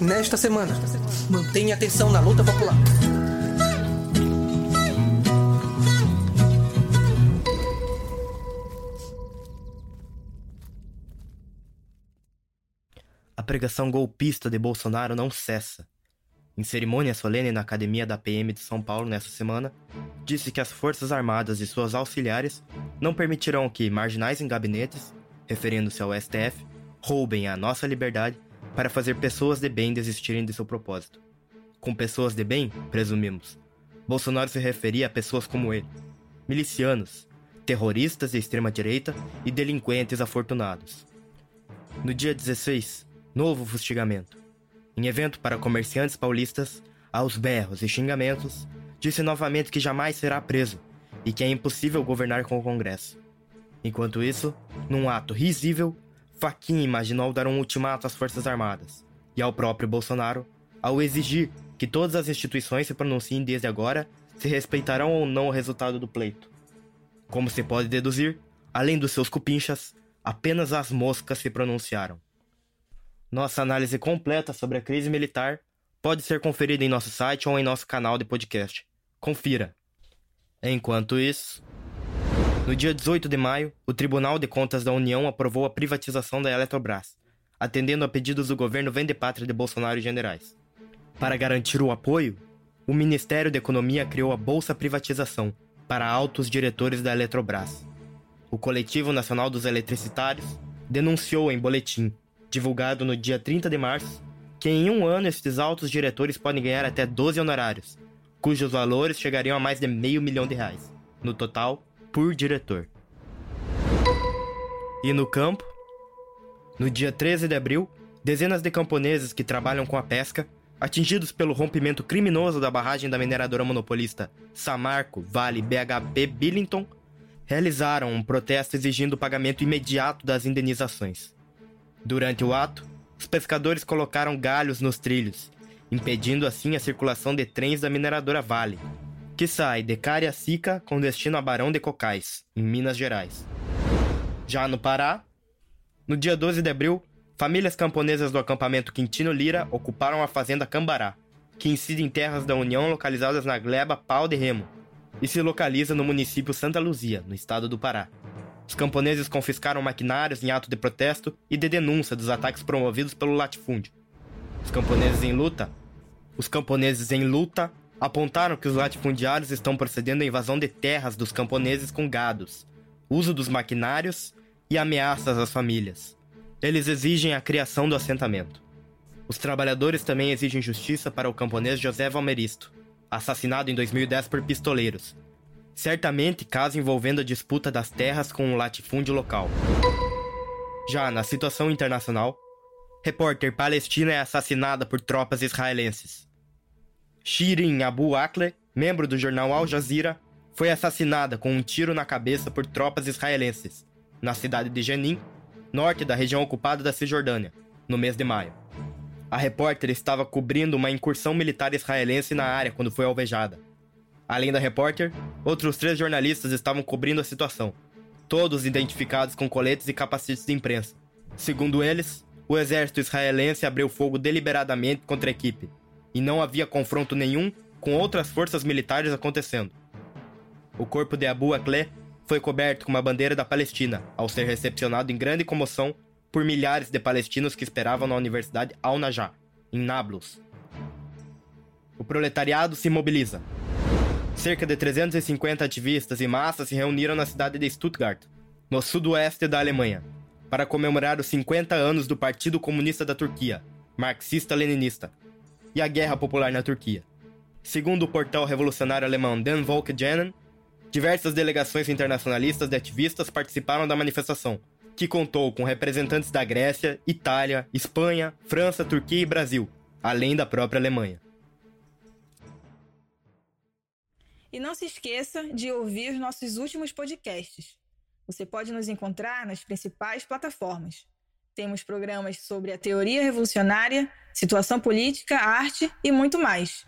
Nesta semana, mantenha atenção na luta popular. A pregação golpista de Bolsonaro não cessa. Em cerimônia solene na Academia da PM de São Paulo nesta semana, disse que as Forças Armadas e suas auxiliares não permitirão que marginais em gabinetes, referindo-se ao STF, roubem a nossa liberdade para fazer pessoas de bem desistirem de seu propósito. Com pessoas de bem, presumimos. Bolsonaro se referia a pessoas como ele: milicianos, terroristas de extrema-direita e delinquentes afortunados. No dia 16, novo fustigamento. Em evento para comerciantes paulistas, aos berros e xingamentos, disse novamente que jamais será preso e que é impossível governar com o Congresso. Enquanto isso, num ato risível, Fachin imaginou dar um ultimato às Forças Armadas e ao próprio Bolsonaro ao exigir que todas as instituições se pronunciem desde agora se respeitarão ou não o resultado do pleito. Como se pode deduzir, além dos seus cupinchas, apenas as moscas se pronunciaram. Nossa análise completa sobre a crise militar pode ser conferida em nosso site ou em nosso canal de podcast. Confira. Enquanto isso, no dia 18 de maio, o Tribunal de Contas da União aprovou a privatização da Eletrobras, atendendo a pedidos do governo Vendepátria de Bolsonaro e generais. Para garantir o apoio, o Ministério da Economia criou a Bolsa Privatização para altos diretores da Eletrobras. O Coletivo Nacional dos Eletricitários denunciou em boletim divulgado no dia 30 de março, que em um ano estes altos diretores podem ganhar até 12 honorários, cujos valores chegariam a mais de meio milhão de reais, no total, por diretor. E no campo? No dia 13 de abril, dezenas de camponeses que trabalham com a pesca, atingidos pelo rompimento criminoso da barragem da mineradora monopolista Samarco Vale BHP Billington, realizaram um protesto exigindo o pagamento imediato das indenizações. Durante o ato, os pescadores colocaram galhos nos trilhos, impedindo assim a circulação de trens da mineradora Vale, que sai de Cariacica com destino a Barão de Cocais, em Minas Gerais. Já no Pará, no dia 12 de abril, famílias camponesas do acampamento Quintino Lira ocuparam a fazenda Cambará, que incide em terras da União localizadas na gleba Pau de Remo, e se localiza no município Santa Luzia, no estado do Pará. Os camponeses confiscaram maquinários em ato de protesto e de denúncia dos ataques promovidos pelo latifúndio. Os camponeses em luta, os camponeses em luta apontaram que os latifundiários estão procedendo à invasão de terras dos camponeses com gados, uso dos maquinários e ameaças às famílias. Eles exigem a criação do assentamento. Os trabalhadores também exigem justiça para o camponês José Valmeristo, assassinado em 2010 por pistoleiros, certamente caso envolvendo a disputa das terras com o latifúndio local. Já na situação internacional, repórter palestina é assassinada por tropas israelenses. Shirin Abu Akleh, membro do jornal Al Jazeera, foi assassinada com um tiro na cabeça por tropas israelenses, na cidade de Jenin, norte da região ocupada da Cisjordânia, no mês de maio. A repórter estava cobrindo uma incursão militar israelense na área quando foi alvejada. Além da repórter, outros três jornalistas estavam cobrindo a situação, todos identificados com coletes e capacetes de imprensa. Segundo eles, o exército israelense abriu fogo deliberadamente contra a equipe, e não havia confronto nenhum com outras forças militares acontecendo. O corpo de Abu Akleh foi coberto com uma bandeira da Palestina, ao ser recepcionado em grande comoção por milhares de palestinos que esperavam na Universidade Al-Najah, em Nablus. O proletariado se mobiliza, Cerca de 350 ativistas e massas se reuniram na cidade de Stuttgart, no sudoeste da Alemanha, para comemorar os 50 anos do Partido Comunista da Turquia, marxista-leninista, e a Guerra Popular na Turquia. Segundo o portal revolucionário alemão Den Volkswagen, diversas delegações internacionalistas de ativistas participaram da manifestação, que contou com representantes da Grécia, Itália, Espanha, França, Turquia e Brasil, além da própria Alemanha. E não se esqueça de ouvir os nossos últimos podcasts. Você pode nos encontrar nas principais plataformas. Temos programas sobre a teoria revolucionária, situação política, arte e muito mais.